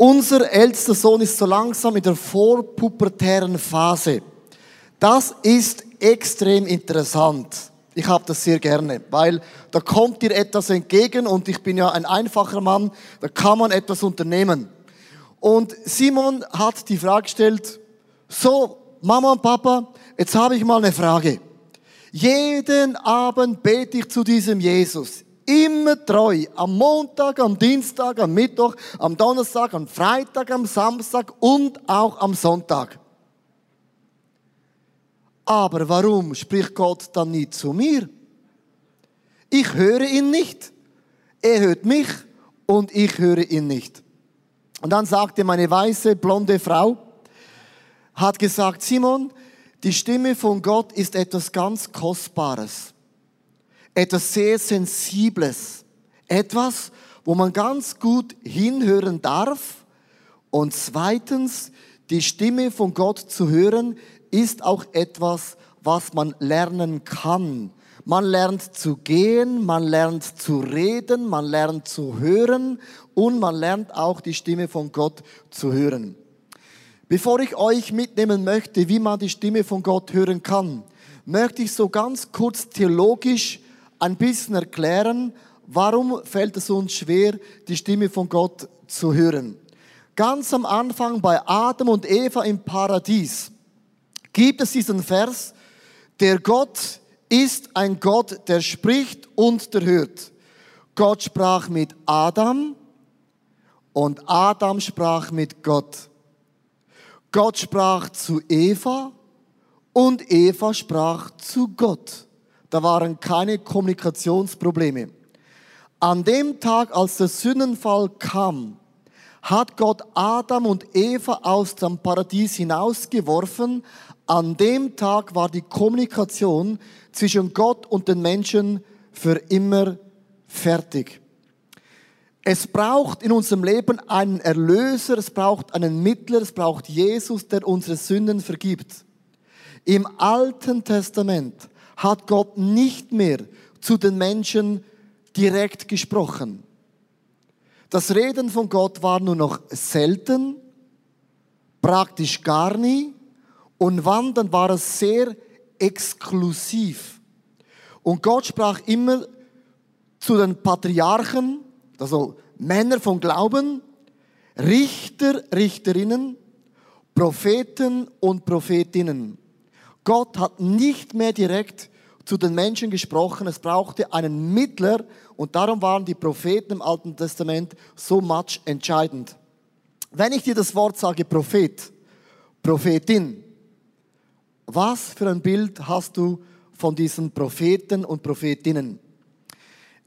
Unser ältester Sohn ist so langsam in der vorpubertären Phase. Das ist extrem interessant. Ich habe das sehr gerne, weil da kommt dir etwas entgegen und ich bin ja ein einfacher Mann, da kann man etwas unternehmen. Und Simon hat die Frage gestellt, so, Mama und Papa, jetzt habe ich mal eine Frage. Jeden Abend bete ich zu diesem Jesus. Immer treu. Am Montag, am Dienstag, am Mittwoch, am Donnerstag, am Freitag, am Samstag und auch am Sonntag. Aber warum spricht Gott dann nie zu mir? Ich höre ihn nicht. Er hört mich und ich höre ihn nicht. Und dann sagte meine weiße, blonde Frau, hat gesagt, Simon, die Stimme von Gott ist etwas ganz Kostbares, etwas sehr Sensibles, etwas, wo man ganz gut hinhören darf. Und zweitens, die Stimme von Gott zu hören, ist auch etwas, was man lernen kann. Man lernt zu gehen, man lernt zu reden, man lernt zu hören und man lernt auch die Stimme von Gott zu hören. Bevor ich euch mitnehmen möchte, wie man die Stimme von Gott hören kann, möchte ich so ganz kurz theologisch ein bisschen erklären, warum fällt es uns schwer, die Stimme von Gott zu hören. Ganz am Anfang bei Adam und Eva im Paradies gibt es diesen Vers, der Gott ist ein Gott, der spricht und der hört. Gott sprach mit Adam und Adam sprach mit Gott. Gott sprach zu Eva und Eva sprach zu Gott. Da waren keine Kommunikationsprobleme. An dem Tag, als der Sündenfall kam, hat Gott Adam und Eva aus dem Paradies hinausgeworfen, an dem Tag war die Kommunikation zwischen Gott und den Menschen für immer fertig. Es braucht in unserem Leben einen Erlöser, es braucht einen Mittler, es braucht Jesus, der unsere Sünden vergibt. Im Alten Testament hat Gott nicht mehr zu den Menschen direkt gesprochen. Das Reden von Gott war nur noch selten, praktisch gar nie und wann, dann war es sehr exklusiv. Und Gott sprach immer zu den Patriarchen, also Männer von Glauben, Richter, Richterinnen, Propheten und Prophetinnen. Gott hat nicht mehr direkt zu den Menschen gesprochen, es brauchte einen Mittler und darum waren die Propheten im Alten Testament so much entscheidend. Wenn ich dir das Wort sage Prophet, Prophetin, was für ein Bild hast du von diesen Propheten und Prophetinnen?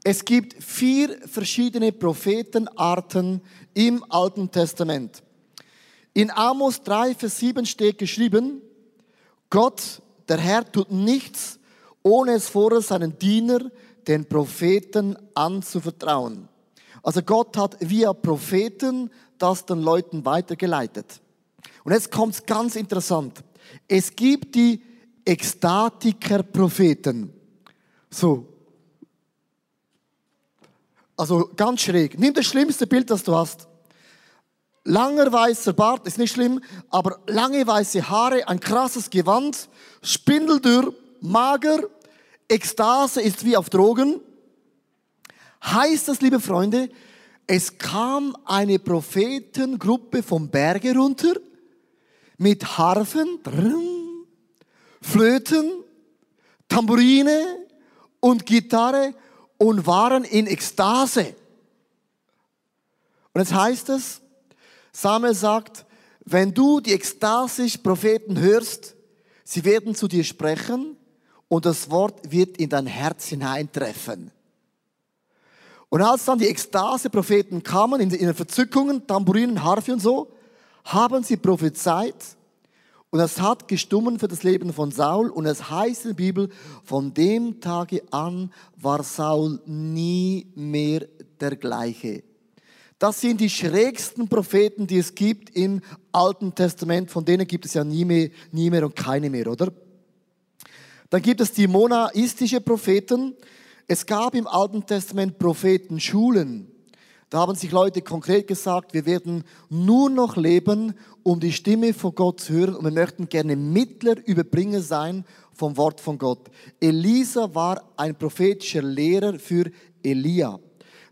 Es gibt vier verschiedene Prophetenarten im Alten Testament. In Amos 3, Vers 7 steht geschrieben, Gott, der Herr, tut nichts, ohne es vorher seinen Diener, den Propheten, anzuvertrauen. Also Gott hat via Propheten das den Leuten weitergeleitet. Und jetzt kommt's ganz interessant. Es gibt die Ekstatiker-Propheten. So. Also ganz schräg. Nimm das schlimmste Bild, das du hast. Langer weißer Bart, ist nicht schlimm, aber lange weiße Haare, ein krasses Gewand, spindeldürr, mager, Ekstase ist wie auf Drogen. Heißt das, liebe Freunde, es kam eine Prophetengruppe vom Berge runter mit Harfen, Flöten, Tambourine und Gitarre und waren in Ekstase. Und jetzt heißt es, Samuel sagt, wenn du die ekstasisch Propheten hörst, sie werden zu dir sprechen und das Wort wird in dein Herz hineintreffen. Und als dann die Ekstase-Propheten kamen, in den Verzückungen, Tambourinen, Harfe und so, haben sie prophezeit und es hat gestummen für das Leben von Saul und es heißt in der Bibel, von dem Tage an war Saul nie mehr der gleiche. Das sind die schrägsten Propheten, die es gibt im Alten Testament. Von denen gibt es ja nie mehr, nie mehr und keine mehr, oder? Dann gibt es die monaistische Propheten. Es gab im Alten Testament Prophetenschulen. Da haben sich Leute konkret gesagt, wir werden nur noch leben, um die Stimme von Gott zu hören und wir möchten gerne Mittler, Überbringer sein vom Wort von Gott. Elisa war ein prophetischer Lehrer für Elia.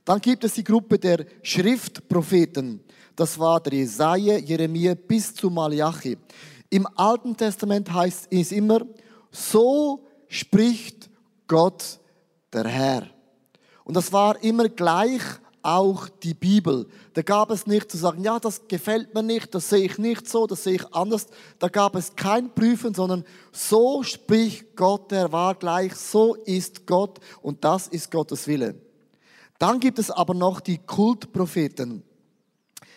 Dann gibt es die Gruppe der Schriftpropheten. Das war der Jesaja, Jeremia bis zu Malachi. Im Alten Testament heißt es immer, so spricht Gott der Herr. Und das war immer gleich auch die Bibel. Da gab es nicht zu sagen, ja, das gefällt mir nicht, das sehe ich nicht so, das sehe ich anders. Da gab es kein Prüfen, sondern so spricht Gott, der war gleich, so ist Gott und das ist Gottes Wille. Dann gibt es aber noch die Kultpropheten.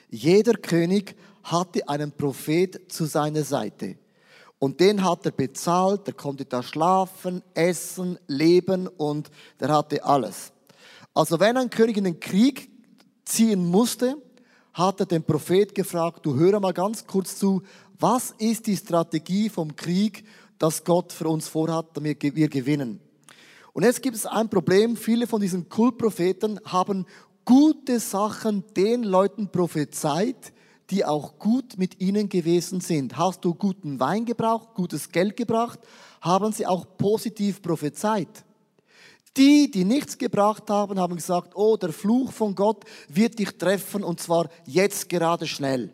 Jeder König hatte einen Prophet zu seiner Seite. Und den hat er bezahlt, der konnte da schlafen, essen, leben und der hatte alles. Also wenn ein König in den Krieg ziehen musste, hat er den Prophet gefragt, du höre mal ganz kurz zu, was ist die Strategie vom Krieg, das Gott für uns vorhat, damit wir gewinnen? Und jetzt gibt es ein Problem, viele von diesen Kultpropheten haben gute Sachen den Leuten prophezeit, die auch gut mit ihnen gewesen sind. Hast du guten Wein gebraucht, gutes Geld gebracht, haben sie auch positiv prophezeit. Die, die nichts gebracht haben, haben gesagt, oh, der Fluch von Gott wird dich treffen und zwar jetzt gerade schnell.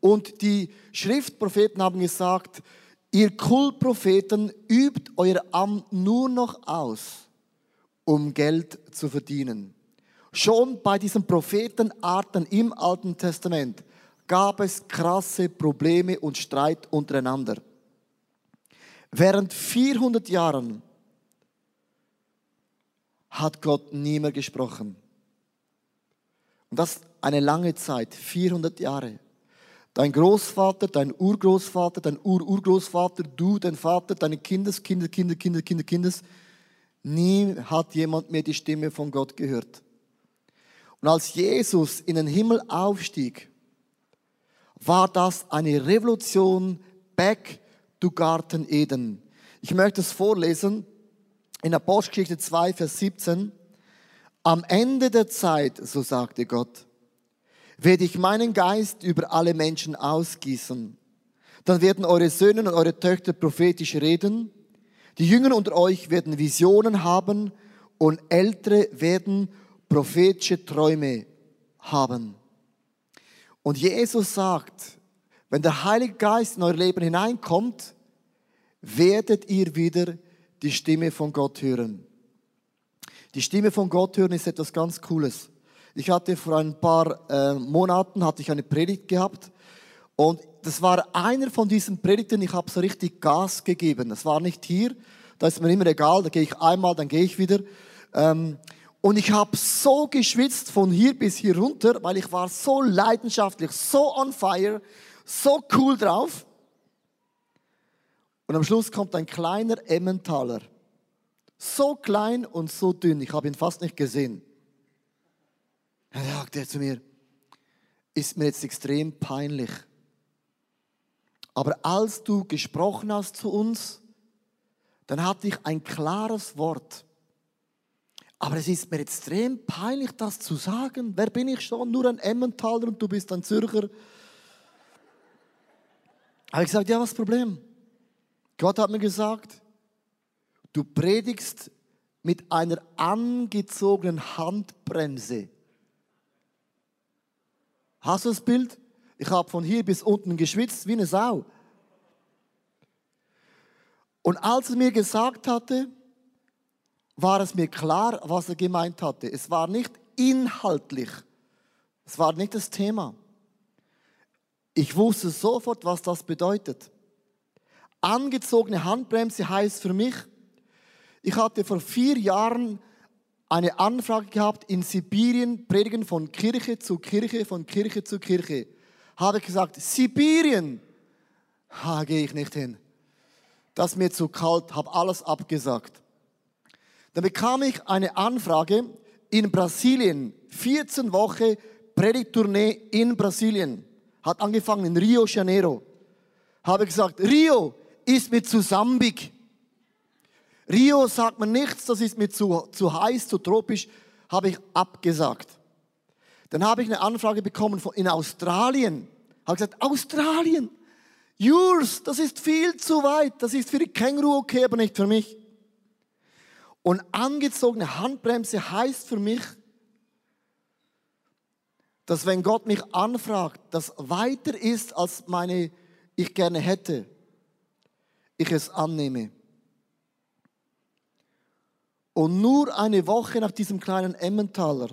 Und die Schriftpropheten haben gesagt, ihr Kultpropheten übt euer Amt nur noch aus, um Geld zu verdienen. Schon bei diesen Prophetenarten im Alten Testament gab es krasse Probleme und Streit untereinander. Während 400 Jahren hat Gott nie mehr gesprochen. Und das eine lange Zeit, 400 Jahre. Dein Großvater, dein Urgroßvater, dein Ururgroßvater, du, dein Vater, deine Kindes, Kinder, Kinder, Kinder, Kinder, Kindes. Nie hat jemand mehr die Stimme von Gott gehört. Und als Jesus in den Himmel aufstieg, war das eine Revolution back to Garten Eden. Ich möchte es vorlesen in Apostelgeschichte 2, Vers 17, am Ende der Zeit, so sagte Gott, werde ich meinen Geist über alle Menschen ausgießen. Dann werden eure Söhne und eure Töchter prophetisch reden. Die Jünger unter euch werden Visionen haben und Ältere werden prophetische Träume haben. Und Jesus sagt, wenn der Heilige Geist in euer Leben hineinkommt, werdet ihr wieder die Stimme von Gott hören. Die Stimme von Gott hören ist etwas ganz Cooles. Ich hatte vor ein paar äh, Monaten hatte ich eine Predigt gehabt und das war einer von diesen Predigten. Ich habe so richtig Gas gegeben. Das war nicht hier. Da ist mir immer egal. Da gehe ich einmal, dann gehe ich wieder. Ähm, und ich habe so geschwitzt von hier bis hier runter, weil ich war so leidenschaftlich, so on fire, so cool drauf. Und am Schluss kommt ein kleiner Emmentaler. So klein und so dünn, ich habe ihn fast nicht gesehen. Er sagte zu mir, ist mir jetzt extrem peinlich. Aber als du gesprochen hast zu uns, dann hatte ich ein klares Wort. Aber es ist mir extrem peinlich, das zu sagen. Wer bin ich schon? Nur ein Emmentaler und du bist ein Zürcher. Habe ich gesagt, ja, was ist das Problem? Gott hat mir gesagt, du predigst mit einer angezogenen Handbremse. Hast du das Bild? Ich habe von hier bis unten geschwitzt wie eine Sau. Und als er mir gesagt hatte, war es mir klar, was er gemeint hatte. Es war nicht inhaltlich. Es war nicht das Thema. Ich wusste sofort, was das bedeutet. Angezogene Handbremse heißt für mich, ich hatte vor vier Jahren eine Anfrage gehabt in Sibirien, predigen von Kirche zu Kirche, von Kirche zu Kirche. Habe ich gesagt, Sibirien, ha, gehe ich nicht hin. Das ist mir zu kalt, habe alles abgesagt. Dann bekam ich eine Anfrage in Brasilien, 14 Wochen Predigtournee in Brasilien. Hat angefangen in Rio Janeiro. Habe gesagt, Rio, ist mir zu sambig. Rio sagt mir nichts, das ist mir zu, zu heiß, zu tropisch, habe ich abgesagt. Dann habe ich eine Anfrage bekommen von, in Australien. Habe gesagt, Australien, yours, das ist viel zu weit. Das ist für die Känguru okay, aber nicht für mich. Und angezogene Handbremse heißt für mich, dass wenn Gott mich anfragt, das weiter ist, als meine ich gerne hätte, ich es annehme. Und nur eine Woche nach diesem kleinen Emmentaler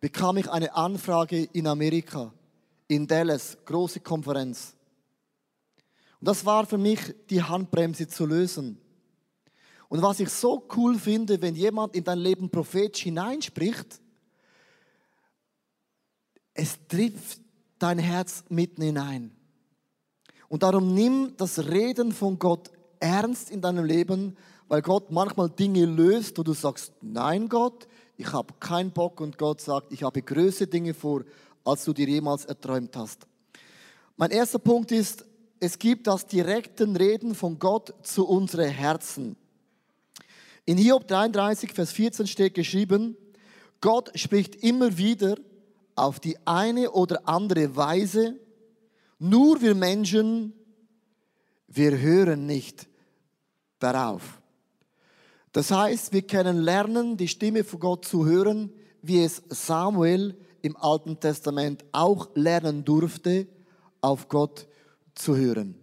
bekam ich eine Anfrage in Amerika, in Dallas, große Konferenz. Und das war für mich die Handbremse zu lösen. Und was ich so cool finde, wenn jemand in dein Leben prophetisch hineinspricht, es trifft dein Herz mitten hinein. Und darum nimm das Reden von Gott ernst in deinem Leben, weil Gott manchmal Dinge löst, wo du sagst, nein Gott, ich habe keinen Bock und Gott sagt, ich habe größere Dinge vor, als du dir jemals erträumt hast. Mein erster Punkt ist, es gibt das direkten Reden von Gott zu unseren Herzen. In Hiob 33, Vers 14 steht geschrieben, Gott spricht immer wieder auf die eine oder andere Weise, nur wir Menschen, wir hören nicht darauf. Das heißt, wir können lernen, die Stimme von Gott zu hören, wie es Samuel im Alten Testament auch lernen durfte, auf Gott zu hören.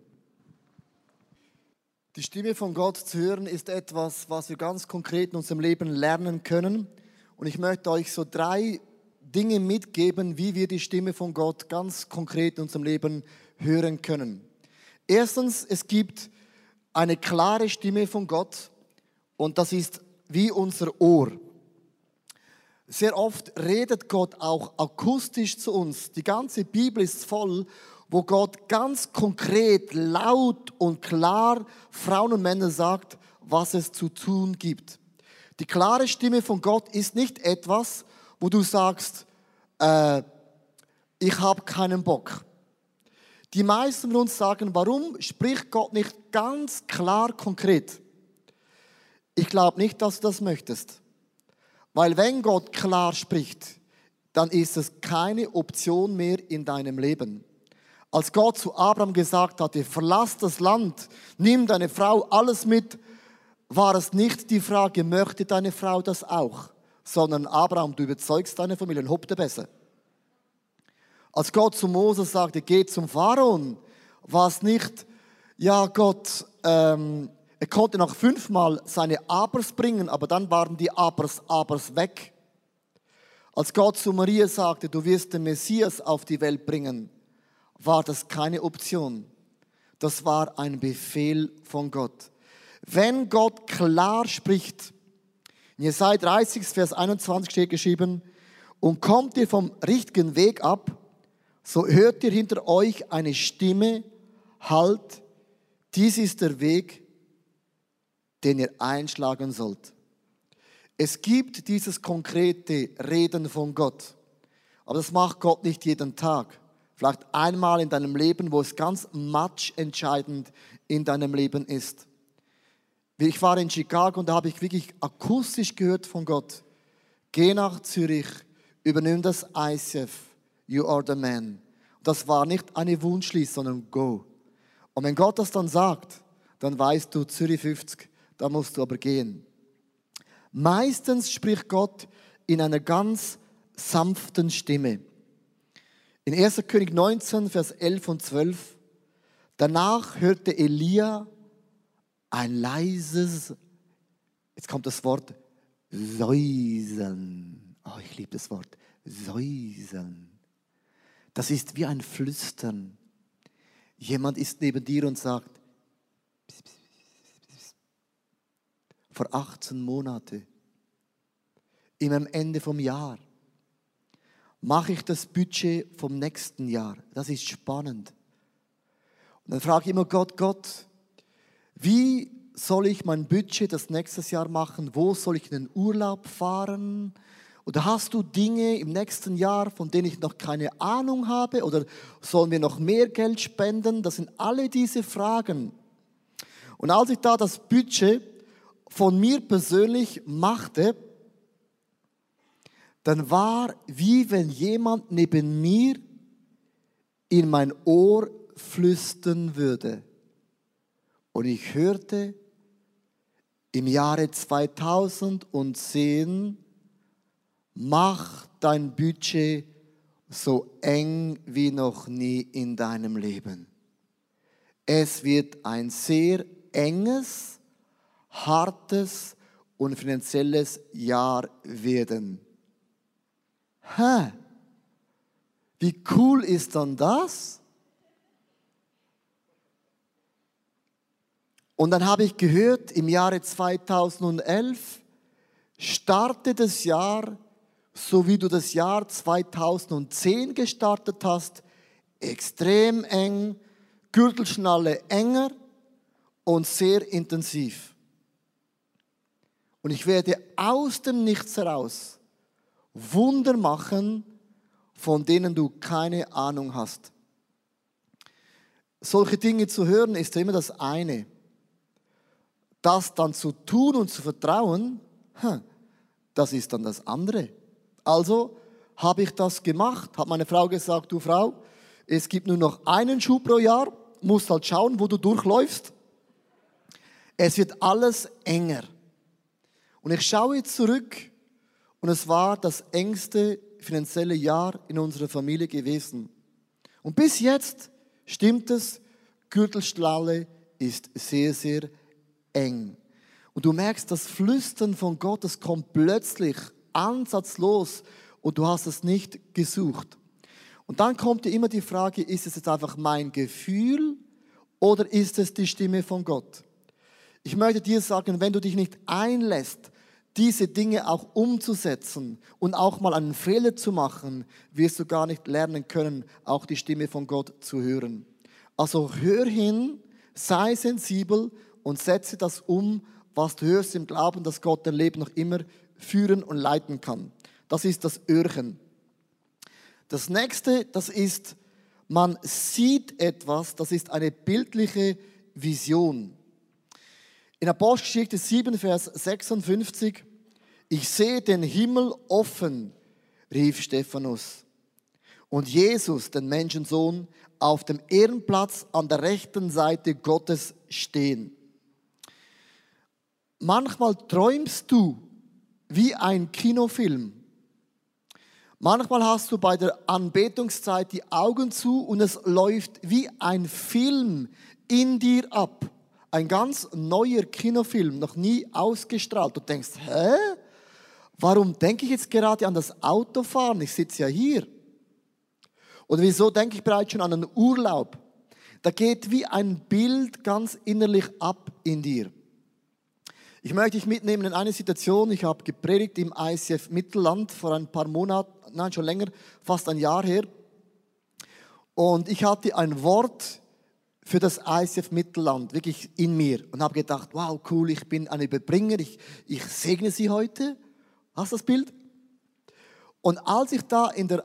Die Stimme von Gott zu hören ist etwas, was wir ganz konkret in unserem Leben lernen können. Und ich möchte euch so drei Dinge mitgeben, wie wir die Stimme von Gott ganz konkret in unserem Leben hören können. Erstens, es gibt eine klare Stimme von Gott und das ist wie unser Ohr. Sehr oft redet Gott auch akustisch zu uns. Die ganze Bibel ist voll, wo Gott ganz konkret, laut und klar Frauen und Männer sagt, was es zu tun gibt. Die klare Stimme von Gott ist nicht etwas, wo du sagst, äh, ich habe keinen Bock. Die meisten von uns sagen, warum spricht Gott nicht ganz klar konkret? Ich glaube nicht, dass du das möchtest. Weil wenn Gott klar spricht, dann ist es keine Option mehr in deinem Leben. Als Gott zu Abraham gesagt hatte, verlass das Land, nimm deine Frau alles mit, war es nicht die Frage, möchte deine Frau das auch? sondern Abraham, du überzeugst deine Familie und hopp besser. Als Gott zu Moses sagte, geh zum Pharaon, war es nicht, ja Gott, ähm, er konnte noch fünfmal seine Abers bringen, aber dann waren die Abers, Abers weg. Als Gott zu Maria sagte, du wirst den Messias auf die Welt bringen, war das keine Option. Das war ein Befehl von Gott. Wenn Gott klar spricht, in Jesaja 30, Vers 21 steht geschrieben, und kommt ihr vom richtigen Weg ab, so hört ihr hinter euch eine Stimme, halt, dies ist der Weg, den ihr einschlagen sollt. Es gibt dieses konkrete Reden von Gott, aber das macht Gott nicht jeden Tag. Vielleicht einmal in deinem Leben, wo es ganz matchentscheidend in deinem Leben ist. Ich war in Chicago und da habe ich wirklich akustisch gehört von Gott. Geh nach Zürich, übernimm das ICF. You are the man. Das war nicht eine Wunschliste, sondern go. Und wenn Gott das dann sagt, dann weißt du, Zürich 50, da musst du aber gehen. Meistens spricht Gott in einer ganz sanften Stimme. In 1. König 19, Vers 11 und 12. Danach hörte Elia ein leises, jetzt kommt das Wort Säuseln. Oh, ich liebe das Wort. Säuseln. Das ist wie ein Flüstern. Jemand ist neben dir und sagt, vor 18 Monaten, im Ende vom Jahr, mache ich das Budget vom nächsten Jahr. Das ist spannend. Und dann frage ich immer Gott, Gott, wie soll ich mein Budget das nächstes Jahr machen? Wo soll ich in den Urlaub fahren? Oder hast du Dinge im nächsten Jahr, von denen ich noch keine Ahnung habe? Oder sollen wir noch mehr Geld spenden? Das sind alle diese Fragen. Und als ich da das Budget von mir persönlich machte, dann war wie wenn jemand neben mir in mein Ohr flüstern würde. Und ich hörte im Jahre 2010, mach dein Budget so eng wie noch nie in deinem Leben. Es wird ein sehr enges, hartes und finanzielles Jahr werden. Hä? Wie cool ist dann das? Und dann habe ich gehört, im Jahre 2011 startet das Jahr, so wie du das Jahr 2010 gestartet hast, extrem eng, Gürtelschnalle enger und sehr intensiv. Und ich werde aus dem Nichts heraus Wunder machen, von denen du keine Ahnung hast. Solche Dinge zu hören ist immer das eine. Das dann zu tun und zu vertrauen, das ist dann das andere. Also habe ich das gemacht, hat meine Frau gesagt, du Frau, es gibt nur noch einen Schuh pro Jahr, musst halt schauen, wo du durchläufst. Es wird alles enger. Und ich schaue zurück und es war das engste finanzielle Jahr in unserer Familie gewesen. Und bis jetzt stimmt es, Gürtelschlalle ist sehr, sehr eng. Und du merkst, das Flüstern von Gott, das kommt plötzlich, ansatzlos und du hast es nicht gesucht. Und dann kommt dir immer die Frage, ist es jetzt einfach mein Gefühl oder ist es die Stimme von Gott? Ich möchte dir sagen, wenn du dich nicht einlässt, diese Dinge auch umzusetzen und auch mal einen Fehler zu machen, wirst du gar nicht lernen können, auch die Stimme von Gott zu hören. Also hör hin, sei sensibel und setze das um, was du hörst im Glauben, dass Gott dein Leben noch immer führen und leiten kann. Das ist das Öhrchen. Das nächste, das ist, man sieht etwas, das ist eine bildliche Vision. In Apostelgeschichte 7, Vers 56, ich sehe den Himmel offen, rief Stephanus. Und Jesus, den Menschensohn, auf dem Ehrenplatz an der rechten Seite Gottes stehen. Manchmal träumst du wie ein Kinofilm. Manchmal hast du bei der Anbetungszeit die Augen zu und es läuft wie ein Film in dir ab. Ein ganz neuer Kinofilm, noch nie ausgestrahlt. Du denkst, hä? Warum denke ich jetzt gerade an das Autofahren? Ich sitze ja hier. Oder wieso denke ich bereits schon an einen Urlaub? Da geht wie ein Bild ganz innerlich ab in dir. Ich möchte dich mitnehmen in eine Situation. Ich habe gepredigt im ICF Mittelland vor ein paar Monaten, nein, schon länger, fast ein Jahr her. Und ich hatte ein Wort für das ICF Mittelland wirklich in mir und habe gedacht, wow, cool, ich bin ein Überbringer, ich, ich segne sie heute. Hast du das Bild? Und als ich da in der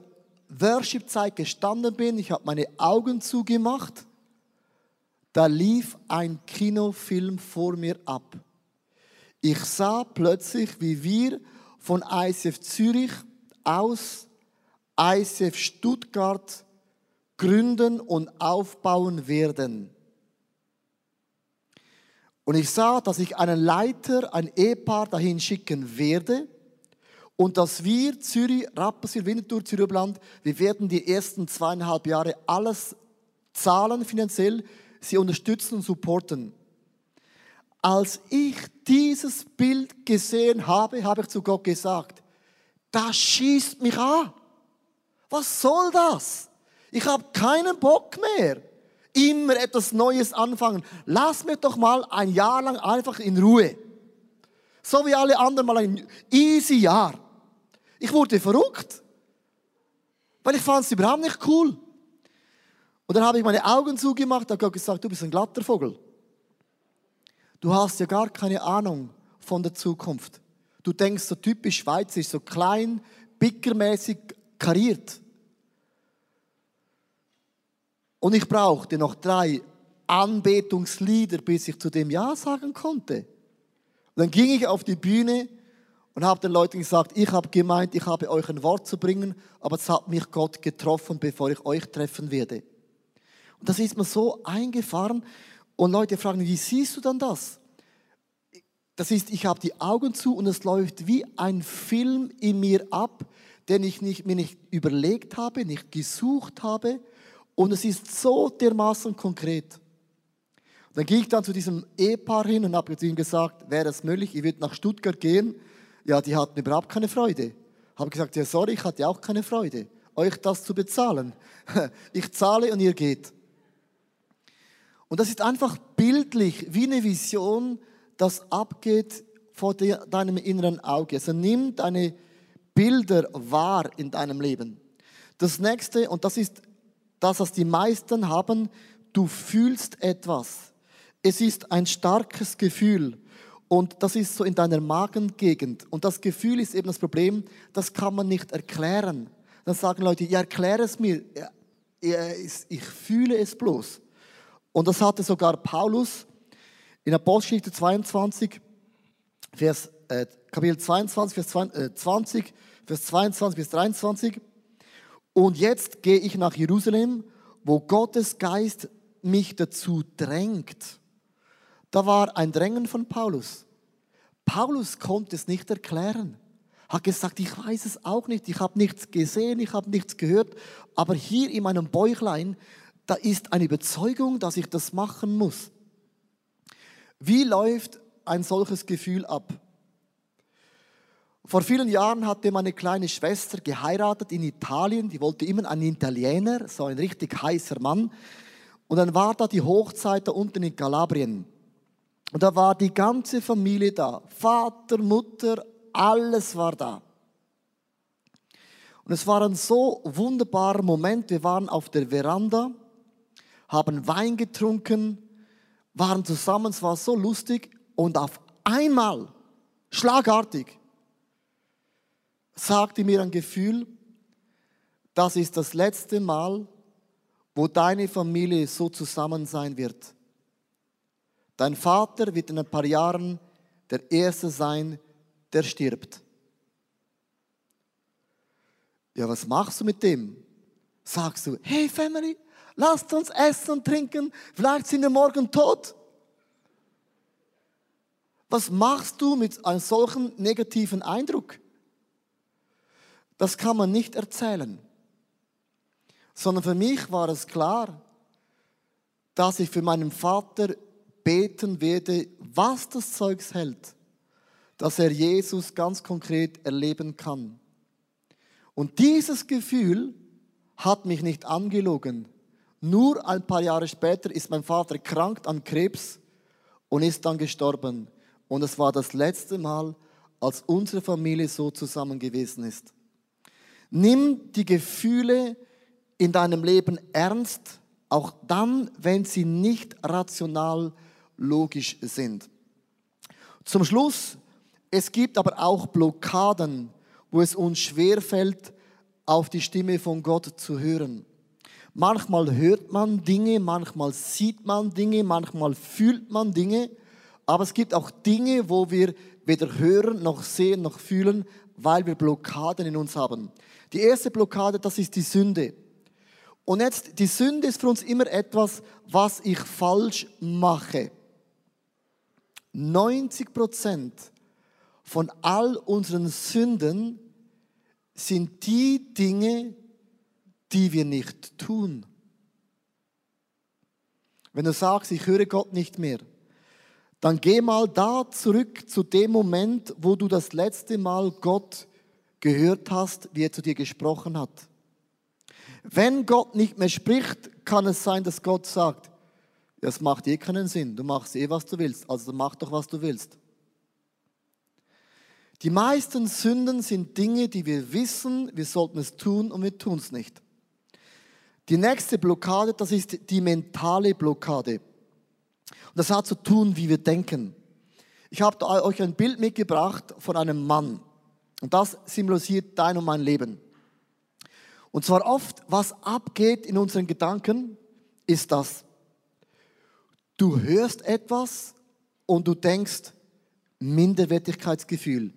Worship-Zeit gestanden bin, ich habe meine Augen zugemacht, da lief ein Kinofilm vor mir ab. Ich sah plötzlich, wie wir von ICF Zürich aus ICF Stuttgart gründen und aufbauen werden. Und ich sah, dass ich einen Leiter, ein Ehepaar dahin schicken werde und dass wir Zürich, Rapperswil, Winterthur, Zürichland, wir werden die ersten zweieinhalb Jahre alles zahlen finanziell, sie unterstützen und supporten. Als ich dieses Bild gesehen habe, habe ich zu Gott gesagt, das schießt mich an. Was soll das? Ich habe keinen Bock mehr. Immer etwas Neues anfangen. Lass mir doch mal ein Jahr lang einfach in Ruhe. So wie alle anderen mal ein easy Jahr. Ich wurde verrückt. Weil ich fand es überhaupt nicht cool. Und dann habe ich meine Augen zugemacht und habe gesagt, du bist ein glatter Vogel. Du hast ja gar keine Ahnung von der Zukunft. Du denkst so typisch schweizerisch, so klein, bickermäßig kariert. Und ich brauchte noch drei Anbetungslieder, bis ich zu dem Ja sagen konnte. Und dann ging ich auf die Bühne und habe den Leuten gesagt, ich habe gemeint, ich habe euch ein Wort zu bringen, aber es hat mich Gott getroffen, bevor ich euch treffen werde. Und das ist mir so eingefahren und Leute fragen, wie siehst du dann das? Das ist, ich habe die Augen zu und es läuft wie ein Film in mir ab, den ich nicht, mir nicht überlegt habe, nicht gesucht habe. Und es ist so dermaßen konkret. Dann ging ich dann zu diesem Ehepaar hin und habe zu ihm gesagt, wäre es möglich, ich würde nach Stuttgart gehen. Ja, die hatten überhaupt keine Freude. Habe gesagt, ja sorry, ich hatte auch keine Freude, euch das zu bezahlen. Ich zahle und ihr geht. Und das ist einfach bildlich, wie eine Vision, das abgeht vor deinem inneren Auge. Also nimm deine Bilder wahr in deinem Leben. Das nächste, und das ist das, was die meisten haben, du fühlst etwas. Es ist ein starkes Gefühl. Und das ist so in deiner Magengegend. Und das Gefühl ist eben das Problem, das kann man nicht erklären. Dann sagen Leute, ja, erkläre es mir. Ich fühle es bloß. Und das hatte sogar Paulus in Apostelgeschichte 22, Vers, äh, Kapitel 22, Vers 20, äh, Vers 22 bis 23. Und jetzt gehe ich nach Jerusalem, wo Gottes Geist mich dazu drängt. Da war ein Drängen von Paulus. Paulus konnte es nicht erklären. Hat gesagt, ich weiß es auch nicht, ich habe nichts gesehen, ich habe nichts gehört, aber hier in meinem Bäuchlein, da ist eine Überzeugung, dass ich das machen muss. Wie läuft ein solches Gefühl ab? Vor vielen Jahren hatte meine kleine Schwester geheiratet in Italien. Die wollte immer einen Italiener, so ein richtig heißer Mann. Und dann war da die Hochzeit da unten in Kalabrien. Und da war die ganze Familie da. Vater, Mutter, alles war da. Und es war ein so wunderbarer Moment. Wir waren auf der Veranda, haben Wein getrunken waren zusammen, es war so lustig und auf einmal, schlagartig, sagte mir ein Gefühl, das ist das letzte Mal, wo deine Familie so zusammen sein wird. Dein Vater wird in ein paar Jahren der Erste sein, der stirbt. Ja, was machst du mit dem? Sagst du, hey Family, lasst uns essen und trinken, vielleicht sind wir morgen tot. Was machst du mit einem solchen negativen Eindruck? Das kann man nicht erzählen. Sondern für mich war es klar, dass ich für meinen Vater beten werde, was das Zeugs hält, dass er Jesus ganz konkret erleben kann. Und dieses Gefühl hat mich nicht angelogen. Nur ein paar Jahre später ist mein Vater krank an Krebs und ist dann gestorben. Und es war das letzte Mal, als unsere Familie so zusammen gewesen ist. Nimm die Gefühle in deinem Leben ernst, auch dann, wenn sie nicht rational logisch sind. Zum Schluss, es gibt aber auch Blockaden, wo es uns schwerfällt, auf die Stimme von Gott zu hören. Manchmal hört man Dinge, manchmal sieht man Dinge, manchmal fühlt man Dinge, aber es gibt auch Dinge, wo wir weder hören noch sehen noch fühlen, weil wir Blockaden in uns haben. Die erste Blockade, das ist die Sünde. Und jetzt, die Sünde ist für uns immer etwas, was ich falsch mache. 90 Prozent von all unseren Sünden sind die Dinge, die wir nicht tun. Wenn du sagst, ich höre Gott nicht mehr, dann geh mal da zurück zu dem Moment, wo du das letzte Mal Gott gehört hast, wie er zu dir gesprochen hat. Wenn Gott nicht mehr spricht, kann es sein, dass Gott sagt, das macht eh keinen Sinn, du machst eh, was du willst, also mach doch, was du willst. Die meisten Sünden sind Dinge, die wir wissen, wir sollten es tun und wir tun es nicht. Die nächste Blockade, das ist die mentale Blockade. Und das hat zu tun, wie wir denken. Ich habe euch ein Bild mitgebracht von einem Mann. Und das symbolisiert dein und mein Leben. Und zwar oft, was abgeht in unseren Gedanken, ist das. Du hörst etwas und du denkst, Minderwertigkeitsgefühl.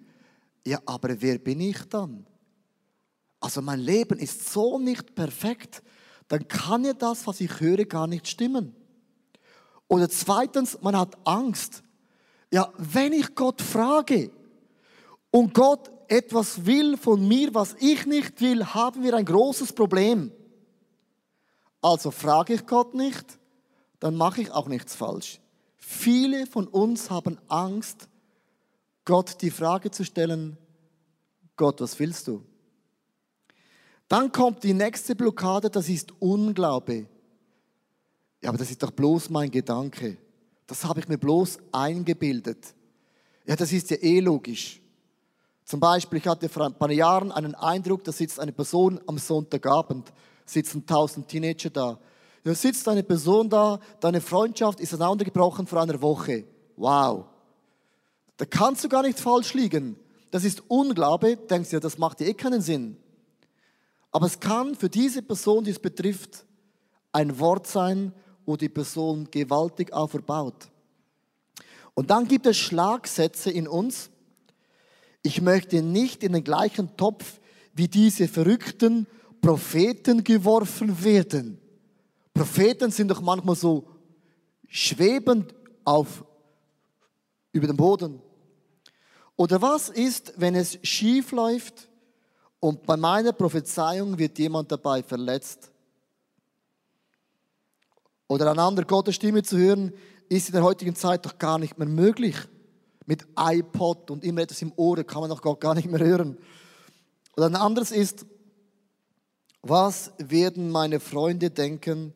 Ja, aber wer bin ich dann? Also mein Leben ist so nicht perfekt, dann kann ja das, was ich höre, gar nicht stimmen. Oder zweitens, man hat Angst. Ja, wenn ich Gott frage und Gott etwas will von mir, was ich nicht will, haben wir ein großes Problem. Also frage ich Gott nicht, dann mache ich auch nichts falsch. Viele von uns haben Angst, Gott die Frage zu stellen, Gott, was willst du? Dann kommt die nächste Blockade, das ist Unglaube. Ja, aber das ist doch bloß mein Gedanke. Das habe ich mir bloß eingebildet. Ja, das ist ja eh logisch. Zum Beispiel, ich hatte vor ein paar Jahren einen Eindruck, da sitzt eine Person am Sonntagabend, sitzen tausend Teenager da. Da sitzt eine Person da, deine Freundschaft ist auseinandergebrochen vor einer Woche. Wow. Da kannst du gar nicht falsch liegen. Das ist Unglaube, denkst du, das macht dir eh keinen Sinn. Aber es kann für diese Person, die es betrifft, ein Wort sein, wo die Person gewaltig auferbaut. Und dann gibt es Schlagsätze in uns. Ich möchte nicht in den gleichen Topf wie diese verrückten Propheten geworfen werden. Propheten sind doch manchmal so schwebend auf über dem Boden. Oder was ist, wenn es schief läuft und bei meiner Prophezeiung wird jemand dabei verletzt. Oder eine andere Gottes Stimme zu hören, ist in der heutigen Zeit doch gar nicht mehr möglich. Mit iPod und immer etwas im Ohr kann man doch gar nicht mehr hören. Oder ein anderes ist, was werden meine Freunde denken,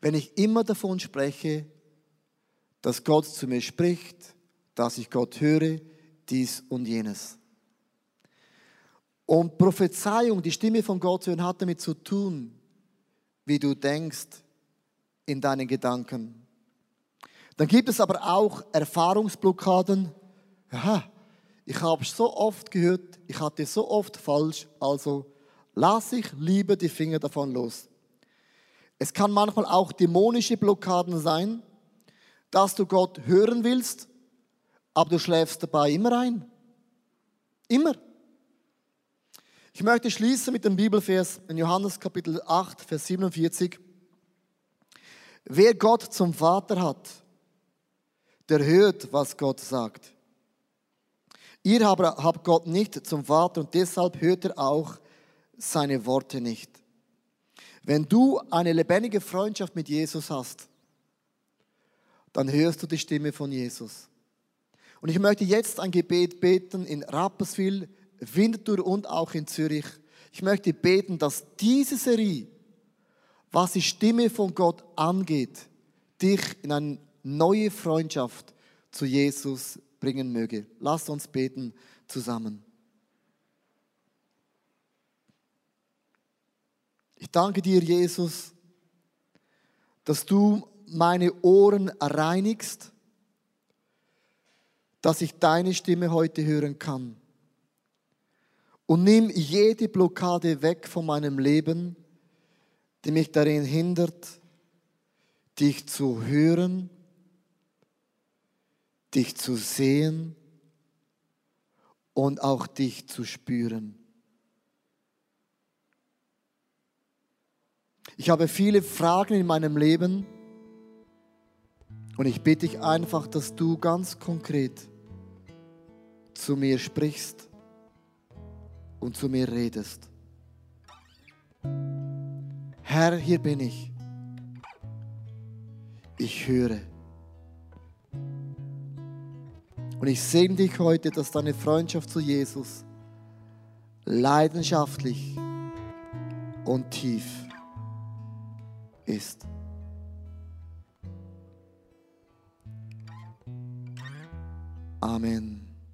wenn ich immer davon spreche, dass Gott zu mir spricht, dass ich Gott höre, dies und jenes. Und Prophezeiung, die Stimme von Gott hören, hat damit zu tun, wie du denkst in deinen Gedanken. Dann gibt es aber auch Erfahrungsblockaden. Aha, ich habe so oft gehört, ich hatte so oft falsch, also lass ich lieber die Finger davon los. Es kann manchmal auch dämonische Blockaden sein, dass du Gott hören willst, aber du schläfst dabei immer ein. Immer. Ich möchte schließen mit dem Bibelvers in Johannes Kapitel 8, Vers 47. Wer Gott zum Vater hat, der hört, was Gott sagt. Ihr habt Gott nicht zum Vater und deshalb hört er auch seine Worte nicht. Wenn du eine lebendige Freundschaft mit Jesus hast, dann hörst du die Stimme von Jesus. Und ich möchte jetzt ein Gebet beten in Rapperswil, Winterthur und auch in Zürich. Ich möchte beten, dass diese Serie, was die Stimme von Gott angeht, dich in eine neue Freundschaft zu Jesus bringen möge. Lasst uns beten zusammen. Ich danke dir, Jesus, dass du meine Ohren reinigst, dass ich deine Stimme heute hören kann und nimm jede Blockade weg von meinem Leben, die mich darin hindert, dich zu hören, dich zu sehen und auch dich zu spüren. Ich habe viele Fragen in meinem Leben und ich bitte dich einfach, dass du ganz konkret zu mir sprichst und zu mir redest. Herr, hier bin ich. Ich höre. Und ich sehne dich heute, dass deine Freundschaft zu Jesus leidenschaftlich und tief ist. Amen.